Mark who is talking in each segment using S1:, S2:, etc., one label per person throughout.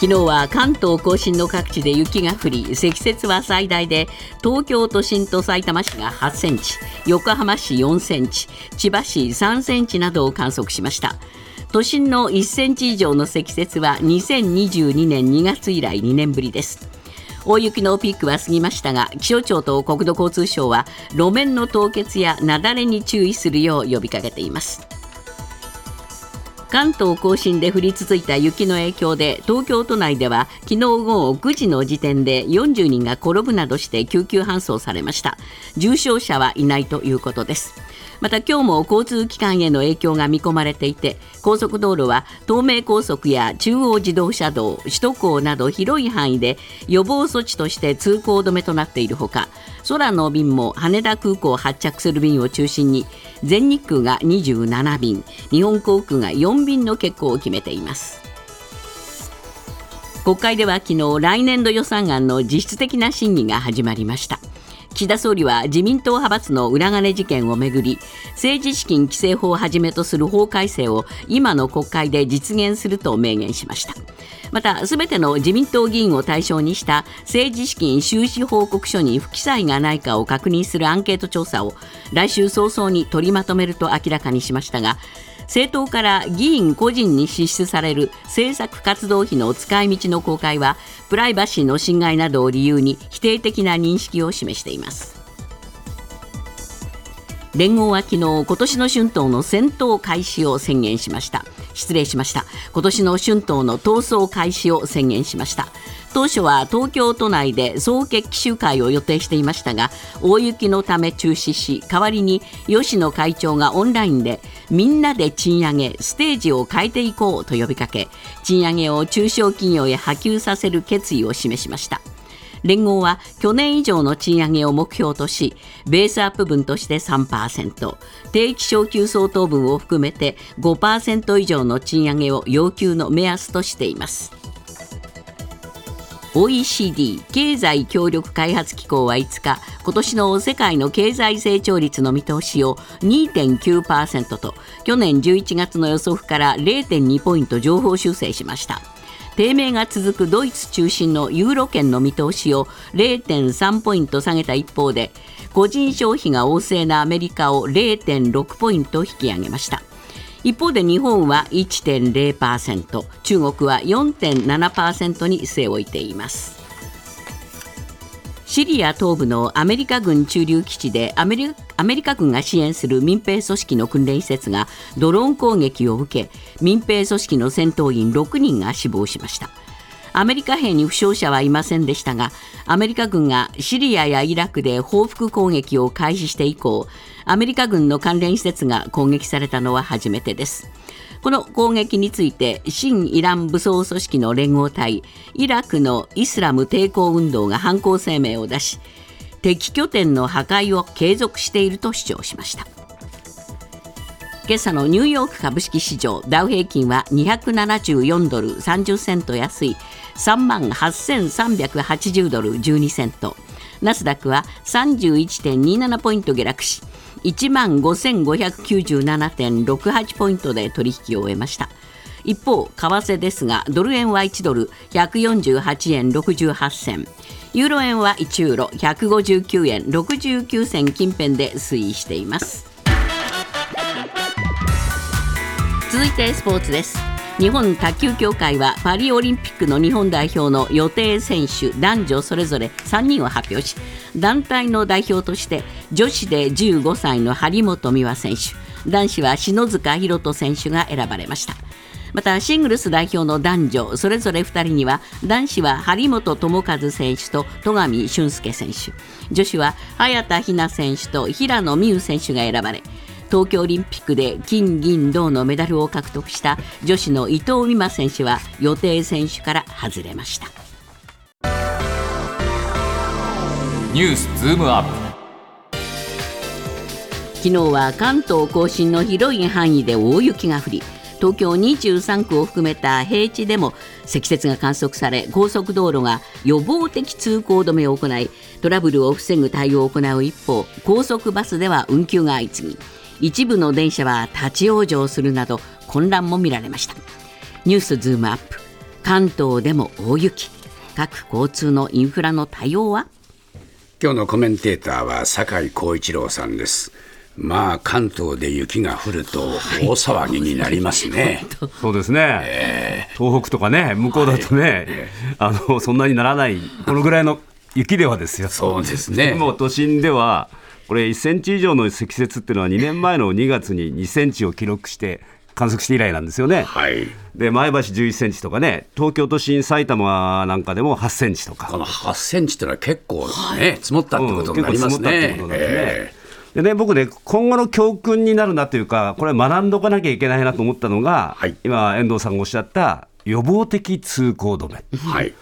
S1: 昨日は関東甲信の各地で雪が降り積雪は最大で東京都心と埼玉市が8センチ横浜市4センチ千葉市3センチなどを観測しました。都心の1センチ以上の積雪は2022年2月以来2年ぶりです。大雪のピークは過ぎましたが気象庁と国土交通省は路面の凍結や雪崩に注意するよう呼びかけています。関東甲信で降り続いた雪の影響で東京都内では昨日午後9時の時点で40人が転ぶなどして救急搬送されました。重症者はいないということです。また今日も交通機関への影響が見込まれていて高速道路は東名高速や中央自動車道首都高など広い範囲で予防措置として通行止めとなっているほか空の便も羽田空港を発着する便を中心に全日空が27便日本航空が4便の欠航を決めています。国会では昨日来年度予算案の実質的な審議が始まりました。岸田総理は自民党派閥の裏金事件をめぐり政治資金規正法をはじめとする法改正を今の国会で実現すると明言しました。またすべての自民党議員を対象にした政治資金収支報告書に不記載がないかを確認するアンケート調査を来週早々に取りまとめると明らかにしましたが政党から議員個人に支出される政策活動費の使い道の公開はプライバシーの侵害などを理由に否定的な認識を示しています。連合は昨日今年の春闘の戦闘開始を宣言しました。失礼しました。今年の春闘の闘争開始を宣言しました。当初は東京都内で総決起集会を予定していましたが大雪のため中止し代わりに吉野会長がオンラインでみんなで賃上げステージを変えていこうと呼びかけ賃上げを中小企業へ波及させる決意を示しました。連合は去年以上の賃上げを目標としベースアップ分として3%定期昇給相当分を含めて5%以上の賃上げを要求の目安としています。OECD 経済協力開発機構は5日今年の世界の経済成長率の見通しを2.9%と去年11月の予測から0.2ポイント上方修正しました。低迷が続くドイツ中心のユーロ圏の見通しを0.3ポイント下げた一方で個人消費が旺盛なアメリカを0.6ポイント引き上げました。一方で日本は1.0%中国は4.7%に据え置いています。シリア東部のアメリカ軍駐留基地でアメリアメリカ軍が支援する民兵組織の訓練施設がドローン攻撃を受け民兵組織の戦闘員6人が死亡しました。アメリカ兵に負傷者はいませんでしたがアメリカ軍がシリアやイラクで報復攻撃を開始して以降アメリカ軍の関連施設が攻撃されたのは初めてです。この攻撃について新イラン武装組織の連合体イラクのイスラム抵抗運動が犯行声明を出し敵拠点の破壊を継続していると主張しました。今朝のニューヨーク株式市場ダウ平均は274ドル30セント安い3万8380ドル12セント。ナスダックは31.27ポイント下落し1万5597.68ポイントで取引を終えました。一方為替ですがドル円は1ドル148円68銭。ユーロ円は1ユーロ159円69銭近辺で推移しています。続いてスポーツです。日本卓球協会はパリオリンピックの日本代表の予定選手男女それぞれ3人を発表し団体の代表として女子で15歳の張本美和選手男子は篠塚大翔選手が選ばれました。またシングルス代表の男女それぞれ2人には男子は張本智和選手と戸上俊介選手。女子は早田ひな選手と平野美宇選手が選ばれ東京オリンピックで金銀銅のメダルを獲得した女子の伊藤美誠選手は予定選手から外れました。
S2: ニュースズームアップ。
S1: 昨日は関東甲信の広い範囲で大雪が降り東京23区を含めた平地でも積雪が観測され高速道路が予防的通行止めを行いトラブルを防ぐ対応を行う一方高速バスでは運休が相次ぎ一部の電車は立ち往生するなど混乱も見られました。ニュースズームアップ。関東でも大雪。各交通のインフラの対応は？
S3: 今日のコメンテーターは酒井光一郎さんです。まあ関東で雪が降ると大騒ぎになりますね。
S4: そうですね、えー、東北とかね、向こうだとね、はい、あのそんなにならない、このぐらいの雪ではですよ。
S3: そうですね。
S4: もう都心では、これ1センチ以上の積雪っていうのは2年前の2月に2センチを記録して観測して以来なんですよね。
S3: はい、
S4: で前橋11センチとかね、東京都心、埼玉なんかでも8センチとか。
S3: この8センチっていうのは結構ね、積もったってことになりますね。
S4: でね、僕ね、今後の教訓になるなというか、これ、学んどかなきゃいけないなと思ったのが、はい、今、遠藤さんがおっしゃった予防的通行止め、
S3: はい、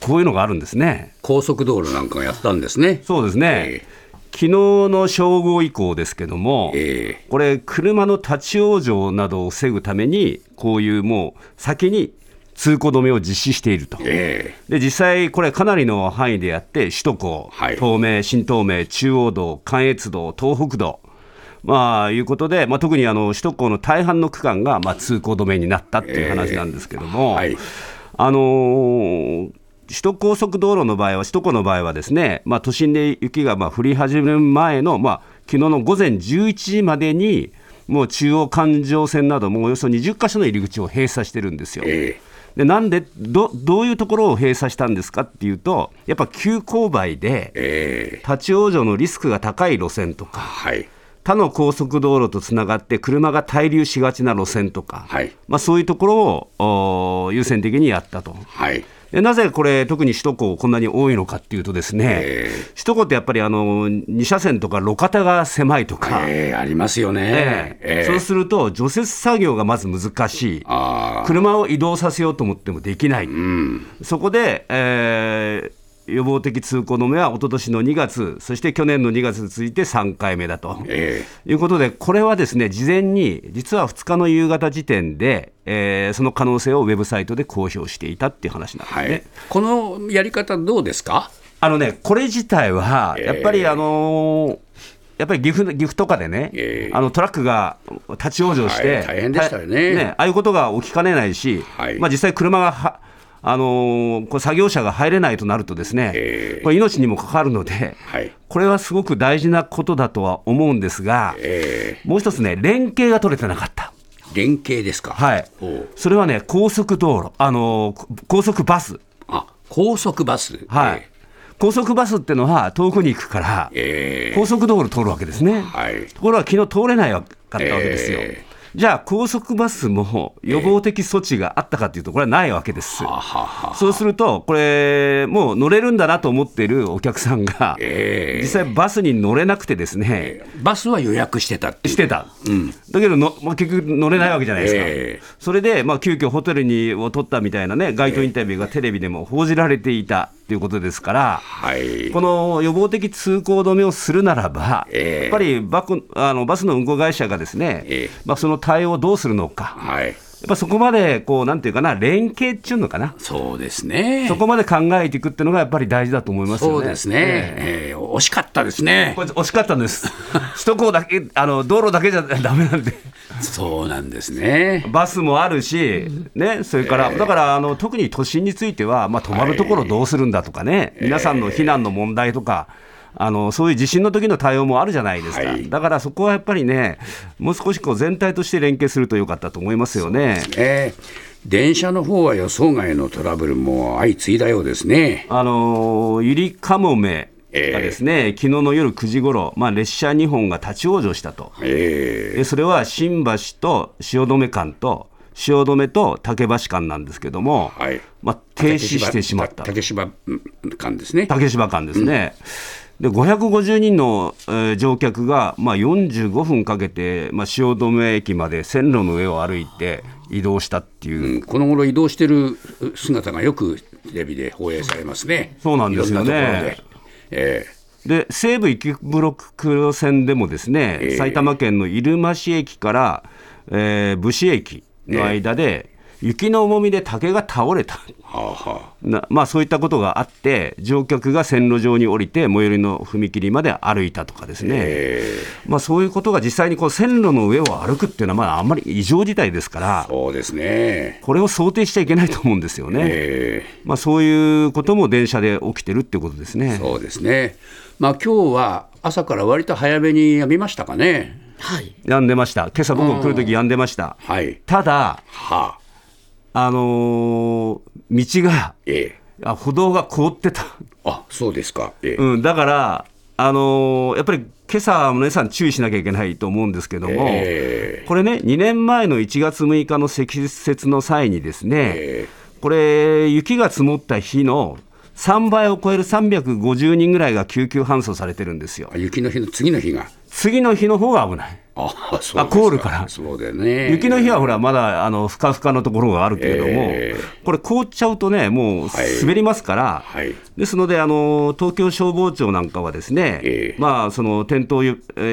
S4: こういうのがあるんですね。
S3: 高速道路なんかがやったんですね。
S4: そうですね、えー、昨日の正午以降ですけども、えー、これ、車の立ち往生などを防ぐために、こういうもう先に通行止めを実施していると、えー、で実際、これ、かなりの範囲でやって、首都高、はい、東名、新東名、中央道、関越道、東北道、まあ、いうことで、まあ、特にあの首都高の大半の区間がまあ通行止めになったっていう話なんですけども、えーはい、あのー、首都高速道路の場合は、首都高の場合はですね、まあ、都心で雪がまあ降り始める前の、まあ昨日の午前11時までに、もう中央環状線などもおよそ20か所の入り口を閉鎖してるんですよ。えーでなんでど、どういうところを閉鎖したんですかっていうと、やっぱ急勾配で、立ち往生のリスクが高い路線とか、はい、他の高速道路とつながって車が滞留しがちな路線とか、はい、まあ、そういうところを優先的にやったと。
S3: はい。
S4: でなぜこれ、特に首都高、こんなに多いのかっていうと、ですね、首都高ってやっぱりあの2車線とか路肩が狭いとか、
S3: えー、ありますよね、
S4: えー、そうすると、除雪作業がまず難しい、車を移動させようと思ってもできない、うん、そこで、えー、予防的通行止めは一昨年の2月、そして去年の2月に続いて3回目だと、えー、いうことで、これはですね事前に、実は2日の夕方時点で、えー、その可能性をウェブサイトで公表していたっていう話なんですね、はい、
S3: このやり方、どうですか？
S4: あのね、これ自体は、やっぱり、あのーやっぱり岐阜岐阜とかでね、えー、あのトラックが立ち往生して、はい、
S3: 大変でしたよね。ね
S4: ああいうことが起きかねないし、はい、まあ、実際、車がはあのー、これ作業者が入れないとなると、ですね、え。ー、これ命にも関わるので、はい、これはすごく大事なことだとは思うんですが、え。ー、もう一つね、連携が取れてなかった。
S3: 連携ですか、
S4: はい、それはね、高速道路、あのー、高速バス。
S3: あ高速バス、
S4: はい、高速バスっていうのは遠くに行くから、えー、高速道路通るわけですね、はい、ところが昨日通れないかったわけですよ。えーじゃあ、高速バスも予防的措置があったかというと、これはないわけです。そうすると、これ、もう乗れるんだなと思っているお客さんが、実際、バスに乗れなくてですね、
S3: バスは予約してた
S4: してた、うん、だけどの、まあ、結局乗れないわけじゃないですか、それで、まあ、急遽ホテルにを取ったみたいなね、街頭インタビューがテレビでも報じられていた。ということですから、はい、この予防的通行止めをするならば、えー、やっぱりバあのバスの運行会社がですね、えー、まあ、その対応をどうするのか。はい。やっぱそこまでこうなんていうかな連携っていうのかな。
S3: そうですね。
S4: そこまで考えていくっていうのがやっぱり大事だと思いますよ
S3: ね。そうですね、えー、えー、惜しかったですね。
S4: これ惜しかったんです。首都高だけあの道路だけじゃだめなんで。
S3: そうなんですね。
S4: バスもあるし、ね、それから、えー、だからあの特に都心については、まあ、止まるところどうするんだとかね、はい、皆さんの避難の問題とか、あのそういう地震の時の対応もあるじゃないですか、はい、だからそこはやっぱりね、もう少しこう全体として連携するとよかったと思いますよね。
S3: え電車の方は予想外のトラブルも相次いだようですね。
S4: あのゆりかもめがですね、えー、昨日の夜9時ごろ、まあ、列車2本が立ち往生したと、えー、それは新橋と汐留間と、汐留と竹橋間なんですけども、はい、まあ、停止してしまった。
S3: 竹芝間ですね。
S4: 竹芝間ですね。うんで550人の、えー、乗客が、まあ、45分かけて、まあ、汐留駅まで線路の上を歩いて移動したっていう、
S3: うん、この頃移動してる姿がよくテレビで放映されますね。
S4: そうなんですよね。えー、で西武池袋線でもですね、えー、埼玉県の入間市駅から、えー、武士駅の間で、雪の重みで竹が倒れた。
S3: はあは
S4: なまあ、そういったことがあって、乗客が線路上に降りて、最寄りの踏切まで歩いたとかですね、
S3: え
S4: まあ、そういうことが実際にこう線路の上を歩くっていうのは、まあ、あんまり異常事態ですから、
S3: そうですね。
S4: これを想定しちゃいけないと思うんですよね。
S3: え
S4: まあ、そういうことも電車で起きてるってことですね。
S3: そうですね。まあ今日は朝から割と早めにやみましたかね。
S1: はい。
S4: 病んでました、今朝僕来るとき病んでました。
S3: はい。
S4: ただ、
S3: はあ。
S4: あのー道が
S3: ええ。
S4: あ、歩道が凍ってた、
S3: あ、そうですか。ええ。
S4: うん、だから、あのーやっぱり今朝、皆さん注意しなきゃいけないと思うんですけども、
S3: え
S4: これね、2年前の1月6日の積雪の際にですね、
S3: え。
S4: これ、雪が積もった日の3倍を超える350人ぐらいが救急搬送されてるんですよ
S3: あ。雪の日の次の日が？
S4: 次の日の方が危ない。
S3: あ、そうですか
S4: あ凍るから
S3: そうだよね。
S4: 雪の日はほら、まだあのふかふかのところがあるけれども、
S3: え
S4: これ、凍っちゃうとね、もう
S3: はい
S4: 滑りますから、
S3: はい。
S4: ですのであの、東京消防庁なんかはですね、
S3: ええ
S4: まあ、その転倒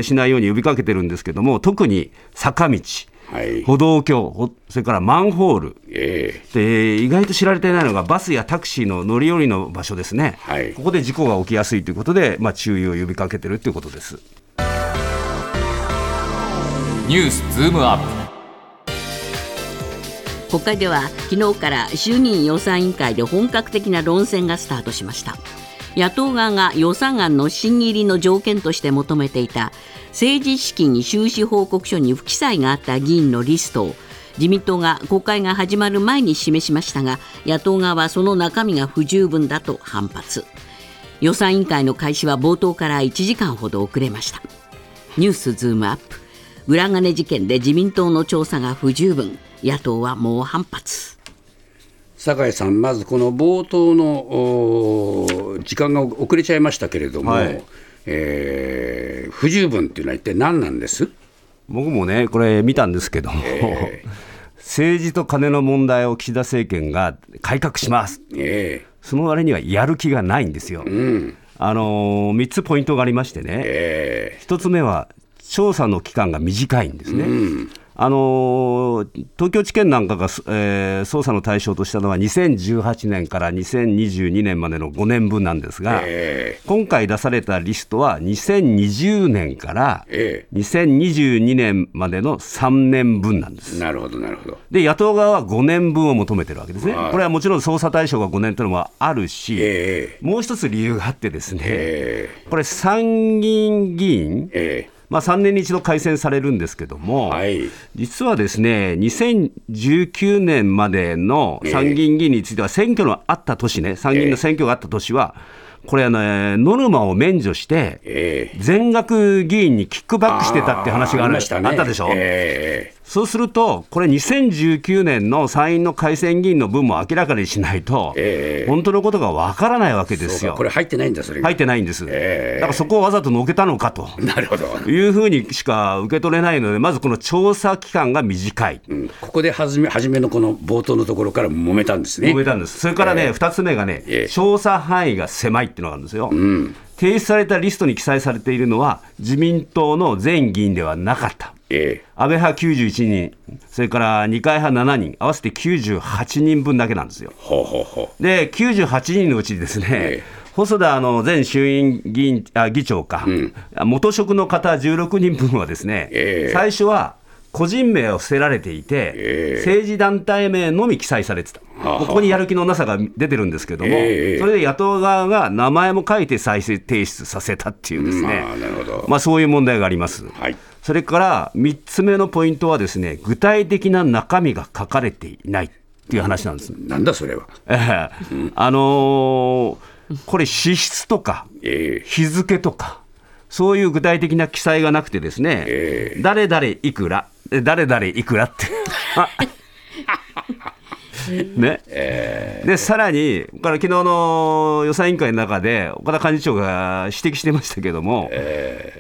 S4: しないように呼びかけてるんですけども、特に坂道、
S3: はい。
S4: 歩道橋、ほそれからマンホール、
S3: え
S4: で意外と知られてないのが、バスやタクシーの乗り降りの場所ですね、
S3: はい。
S4: ここで事故が起きやすいということで、まあ、注意を呼びかけてるということです。
S2: ニュースズームアップ。
S1: 国会では昨日から衆議院予算委員会で本格的な論戦がスタートしました野党側が予算案の審議入りの条件として求めていた政治資金収支報告書に不記載があった議員のリストを自民党が国会が始まる前に示しましたが野党側はその中身が不十分だと反発。予算委員会の開始は冒頭から1時間ほど遅れました。ニュースズームアップ。裏金事件で自民党の調査が不十分。野党は猛反発。
S3: 酒井さん、まずこの冒頭の時間が遅れちゃいましたけれども、
S4: はい。
S3: えー不十分っていうのは一体何なんです？
S4: 僕もね、これ見たんですけども、
S3: え
S4: 政治と金の問題を岸田政権が改革します、
S3: え
S4: その割にはやる気がないんですよ。
S3: えうん。
S4: あのー、3つポイントがありましてね、
S3: え
S4: 1つ目は調査の期間が短いんですね。あのー東京地検なんかが、えー捜査の対象としたのは2018年から2022年までの5年分なんですが、
S3: え
S4: 今回出されたリストは2020年から
S3: え
S4: 2022年までの3年分なんです。
S3: え。なるほど、なるほど。
S4: で野党側は5年分を求めてるわけですね、
S3: はい。
S4: これはもちろん捜査対象が5年というのもあるし、
S3: え
S4: もう一つ理由があって、ですね、
S3: え。
S4: これ、参議院議員、
S3: ええ
S4: まあ、3年に一度改選されるんですけども、
S3: はい。
S4: 実はですね、2019年までの参議院議員については、選挙のあった年ね、参議院の選挙があった年は、これあの、えーノルマを免除して、
S3: ええ。
S4: 全額議員にキックバックしてたって話がある
S3: ありましたね。
S4: あったでしょ？
S3: え
S4: そうすると、これ、2019年の参院の改選議員の分も明らかにしないと、
S3: ええ
S4: 本当のことがわからないわけですよ
S3: こ。れ入ってないんだ、それが。
S4: 入ってないんです。
S3: ええ
S4: だからそこをわざとのけたのかと。
S3: なるほど。
S4: いうふうにしか受け取れないので、まずこの調査期間が短い、
S3: うんここで初め初めのこの冒頭のところから揉めたんですね。
S4: 揉めたんです、それからね、2つ目がね
S3: ええ、
S4: 調査範囲が狭いっていうのがあるんですよ、提出されたリストに記載されているのは、自民党の全議員ではなかった。
S3: え
S4: 安倍派91人、それから二階派7人、合わせて98人分だけなんですよ。
S3: えほうほうほ
S4: で、98人のうちですね、
S3: ええ
S4: 細田あの前衆院議員あ議長か、元職の方16人分はですね、
S3: ええ
S4: 最初は個人名を伏せられていて、
S3: ええ
S4: 政治団体名のみ記載されてた、ここにやる気のなさが出てるんですけども、
S3: ええ
S4: それで野党側が名前も書いて再生提出させたっていうです
S3: う。
S4: ね。
S3: まあ、
S4: そういう問題があります。
S3: はい。
S4: それから3つ目のポイントはですね、具体的な中身が書かれていないっていう話なんです。
S3: なんだそれは。
S4: ええあのーこれ、支出とか
S3: え
S4: 日付とか、そういう具体的な記載がなくてですね、
S3: え
S4: 誰々いくら、え誰々いくらって。ね。でさらに、こら昨日の予算委員会の中で、岡田幹事長が指摘してましたけども、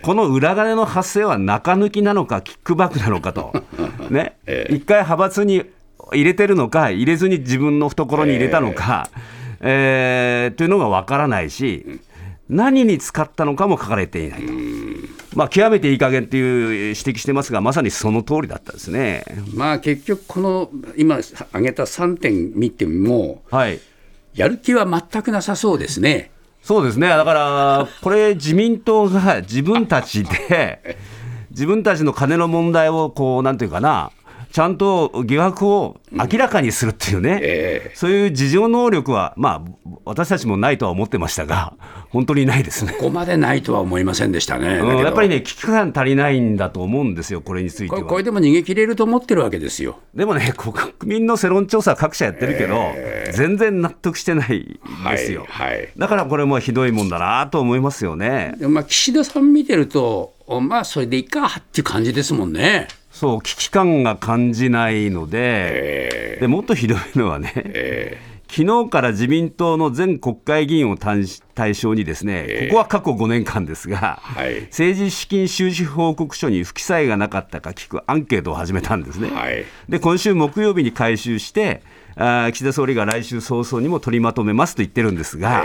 S4: この裏金の発生は中抜きなのか、キックバックなのかと、ね。一回派閥に入れてるのか、入れずに自分の懐に入れたのか、えー。というのがわからないし、何に使ったのかも書かれていないと。まあ、極めていい加減っていう指摘してますが、まさにその通りだったですね。
S3: まあ、結局、この今挙げた3点見ても、
S4: はい、
S3: やる気は全くなさそうですね。
S4: そうですね、だから、これ、自民党が自分たちで、自分たちの金の問題を、こう、なんていうかな、ちゃんと疑惑を明らかにするっていうね、うんえ。ー、そういう事情能力は、まあ、私たちもないとは思ってましたが、本当にないですね。
S3: ここまでないとは思いませんでしたね、
S4: うん、やっぱりね、危機感足りないんだと思うんですよ、これについては。
S3: これでも逃げ切れると思ってるわけですよ。
S4: でもね、国民の世論調査、各社やってるけど、えー、全然納得してないんですよ、はいはい、だからこれもひどいもんだなと思いますよね。
S3: まあ、岸田さん見てると、まあ、それでいいかっていう感じですもんね。
S4: そう危機感が感じないので、えー、でもっとひどいのはね、えー、昨日から自民党の全国会議員を対象に、ですね、えー、ここは過去5年間ですが、はい、政治資金収支報告書に不記載がなかったか聞くアンケートを始めたんですね。はい、で今週木曜日に回収してあ岸田総理が来週早々にも取りまとめますと言ってるんですが、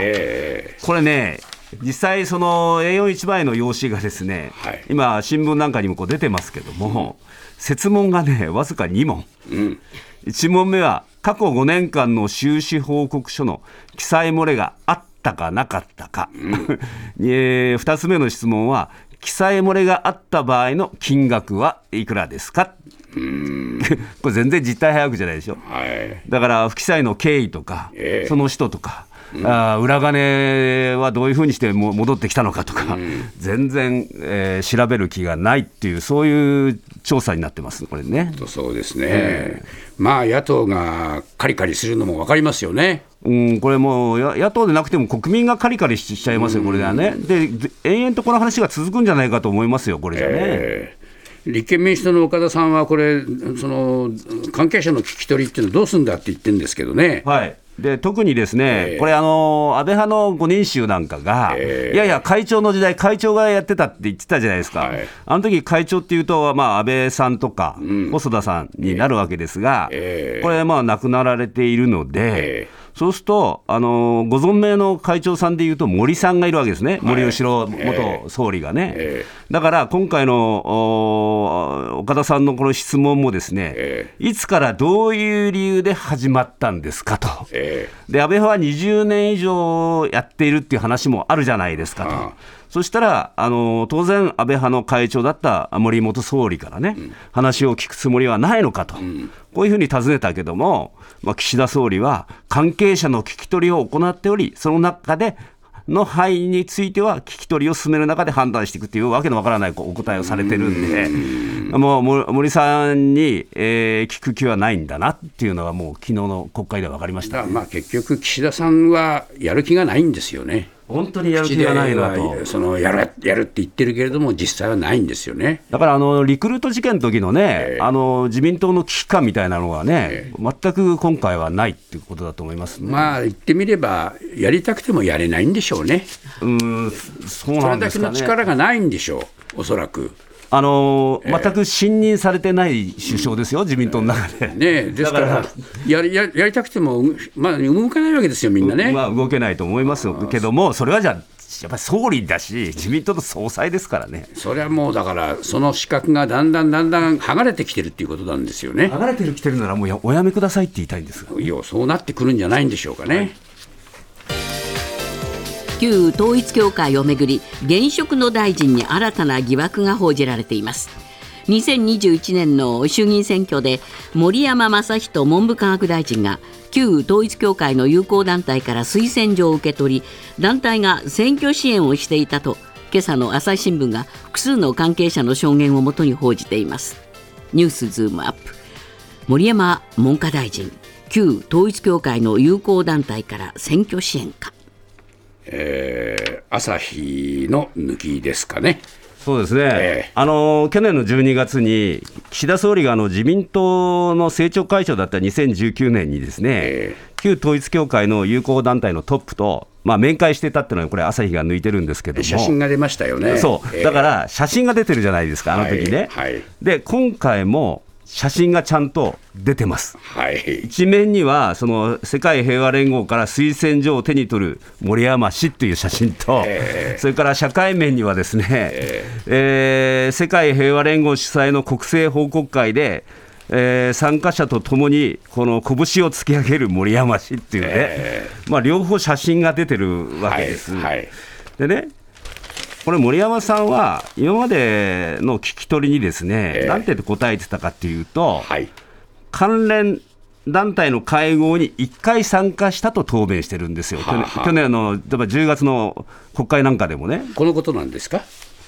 S4: これね、実際、その A41 枚の用紙がですね、はい、今、新聞なんかにもこう出てますけども、うん。設問がね、わずか2問。うん、1問目は、過去5年間の収支報告書の記載漏れがあったかなかったか。うん、えー、2つ目の質問は、記載漏れがあった場合の金額はいくらですか？これ全然実態把握じゃないでしょ、はい、だから不記載の経緯とか、えー、その人とか、あ裏金はどういうふうにして戻ってきたのかとか、うん、全然、えー、調べる気がないっていう、そういう調査になってます、これね。
S3: そうですね、えー、まあ、野党がカリカリするのも分かりますよね。
S4: うん、これもう野党でなくても国民がカリカリしちゃいますよ、これではね。で、延々とこの話が続くんじゃないかと思いますよ、これじゃね。えー
S3: 立憲民主党の岡田さんは、これ、その関係者の聞き取りっていうのはどうするんだって言ってるんですけどね、
S4: はい、で特にですね、えー、これ、あの安倍派の5人衆なんかが、えー、いやいや、会長の時代、会長がやってたって言ってたじゃないですか、はい、あの時会長っていうと、まあ、安倍さんとか、細田さんになるわけですが、えー、これ、まあ、亡くなられているので。そうすると、あのご存命の会長さんでいうと、森さんがいるわけですね、森喜朗元総理がね。えー、だから今回の岡田さんのこの質問も、ですね、えー、いつからどういう理由で始まったんですかと、えー、で安倍派は20年以上やっているっていう話もあるじゃないですかと。そしたら、あの当然、安倍派の会長だった森元総理からね、うん、話を聞くつもりはないのかと、うん、こういうふうに尋ねたけども、まあ、岸田総理は、関係者の聞き取りを行っており、その中での範囲については、聞き取りを進める中で判断していくというわけのわからないお答えをされてるんで、もう森さんに、えー、聞く気はないんだなっていうのは、もう昨日の国会で分かりました、
S3: まあ結局、岸田さんはやる気がないんですよね。
S4: 本当にやる気がないなと。
S3: そのやるやるって言ってるけれども、実際はないんですよね
S4: だからあのリクルート事件の時のね、えー、あの自民党の危機感みたいなのがね、えー、全く今回はないっていうことだと思います、ね、
S3: まあ言ってみれば、やりたくてもやれないんでしょうね。
S4: うんそうなんですか、
S3: ね、それだけの力がないんでしょう、おそらく。
S4: あのー、全く信任されてない首相ですよ、自民党の中で。
S3: ね、ですからやや、やりたくても、まあ、動かないわけですよ、みんなね。
S4: まあ、動けないと思いますけども、それはじゃあ、やっぱり総理だし、自民党の総裁ですからね。
S3: それはもうだから、その資格がだんだんだんだん剥がれてきてるっていうことなんですよね。
S4: 剥がれてるきてるなら、もうおやめくださいって言いたいんです
S3: いや、そうなってくるんじゃないんでしょうかね。はい
S1: 旧統一教会をめぐり現職の大臣に新たな疑惑が報じられています。2021年の衆議院選挙で森山正人文部科学大臣が旧統一教会の友好団体から推薦状を受け取り団体が選挙支援をしていたと今朝の朝日新聞が複数の関係者の証言をもとに報じています。ニュースズームアップ。森山文科大臣旧統一教会の友好団体から選挙支援か。
S3: えー、朝日の抜きですかね。
S4: そうですね、えー、あの去年の12月に、岸田総理があの自民党の政調会長だった2019年に、ですね、えー、旧統一教会の友好団体のトップと、まあ、面会してたっていうのは、これ、朝日が抜いてるんですけども、
S3: 写真が出ましたよね。
S4: そう、だから写真が出てるじゃないですか、あの時ね。はい。はい、で、今回も写真がちゃんと出てます。
S3: はい、
S4: 一面にはその世界平和連合から推薦状を手に取る森山氏という写真と、それから社会面にはですね、えー世界平和連合主催の国政報告会で、えー参加者とともにこの拳を突き上げる森山氏っていうね、まあ、両方写真が出てるわけです。
S3: はいはい。
S4: でねこれ、森山さんは今までの聞き取りにですね、
S3: ええ。
S4: なんて答えてたかっていうと、
S3: はい、
S4: 関連団体の会合に1回参加したと答弁してるんですよ、去年
S3: はあ。はあ
S4: 去年の例えば10月の国会なんかでもね、
S3: このことなんですか、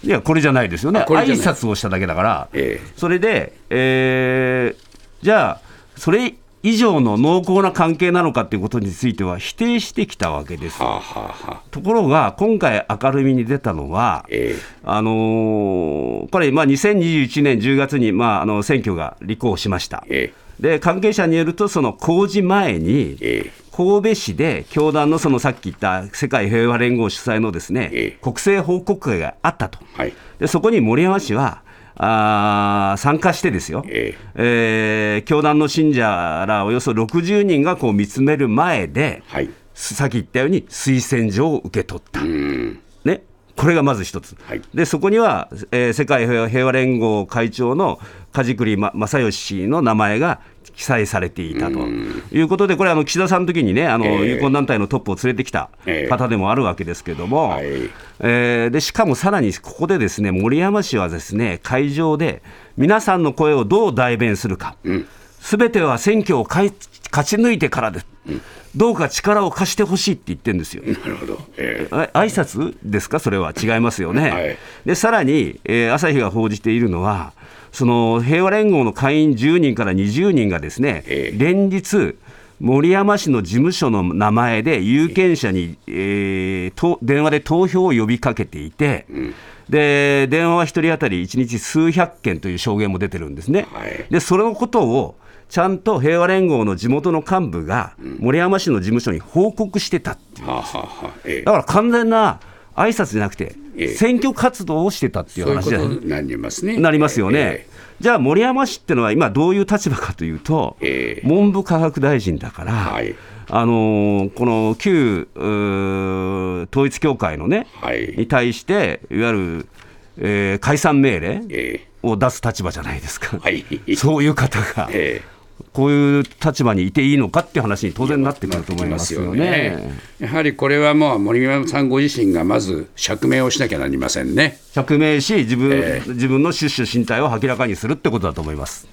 S4: いや、これじゃないですよね、挨拶をしただけだから、
S3: ええ。
S4: それで、えーじゃあ、それ以上の濃厚な関係なのかっていうことについては、否定してきたわけです。よ。
S3: はあ、はあはあ、
S4: ところが、今回明るみに出たのは、
S3: え
S4: あのーこれ、まあ、2021年10月に、まあ、あの選挙が立候補しました。
S3: え
S4: で関係者によると、その公示前に、
S3: え。
S4: 神戸市で教団のそのさっき言った世界平和連合主催のですね、
S3: ええ。
S4: 国政報告会があったと、
S3: はい、
S4: でそこに森山氏はあー参加してですよ、
S3: え
S4: え。ー教団の信者らおよそ60人がこう見つめる前で、
S3: はい、
S4: さっき言ったように推薦状を受け取った。
S3: うん、
S4: ね、これがまず一つ、
S3: はい。
S4: でそこには、えー世界平和連合会長の梶栗ま正義氏の名前が記載されていたと。いうことで、これ、あの岸田さんの時にね、あの
S3: ええ。
S4: 友好団体のトップを連れてきた
S3: ええ。
S4: 方でもあるわけですけれども、
S3: はい。
S4: えーでしかもさらにここでですね森山氏はですね会場で皆さんの声をどう代弁するか、すべては選挙を勝ち抜いてからです、どうか力を貸してほしいって言ってるんですよ。
S3: なるほど、え。
S4: あ挨拶ですか、それは。違いますよね。
S3: はい。
S4: でさらに、えー朝日が報じているのは、その平和連合の会員10人から20人がですね、
S3: ええ。
S4: 連日、森山氏の事務所の名前で有権者に、えーと電話で投票を呼びかけていて、で電話は1人当たり1日数百件という証言も出てるんですね。
S3: はい。
S4: でそのことをちゃんと平和連合の地元の幹部が森山氏の事務所に報告してたっていう。
S3: はあ、はあはあ、え。
S4: だから完全な挨拶じゃなくて、
S3: ええ。
S4: 選挙活動をしてたっていう話じゃ
S3: なりますね。
S4: なりますよね。
S3: え
S4: じゃあ、森山氏ってのは今、どういう立場かというと、
S3: ええ。
S4: 文部科学大臣だから、
S3: はい。
S4: あのーこの旧統一教会のね、
S3: はい。
S4: に対して、いわゆる、えー解散命令
S3: え
S4: を出す立場じゃないですか、
S3: はい。
S4: そういう方が、
S3: え
S4: こういう立場にいていいのかっていう話に当然なってくると思いますよね。
S3: やはりこれはもう森山さんご自身がまず釈明をしなきゃなりませんね。
S4: 釈明し自分、
S3: ええ
S4: 自分の出処進退を明らかにするってことだと思います。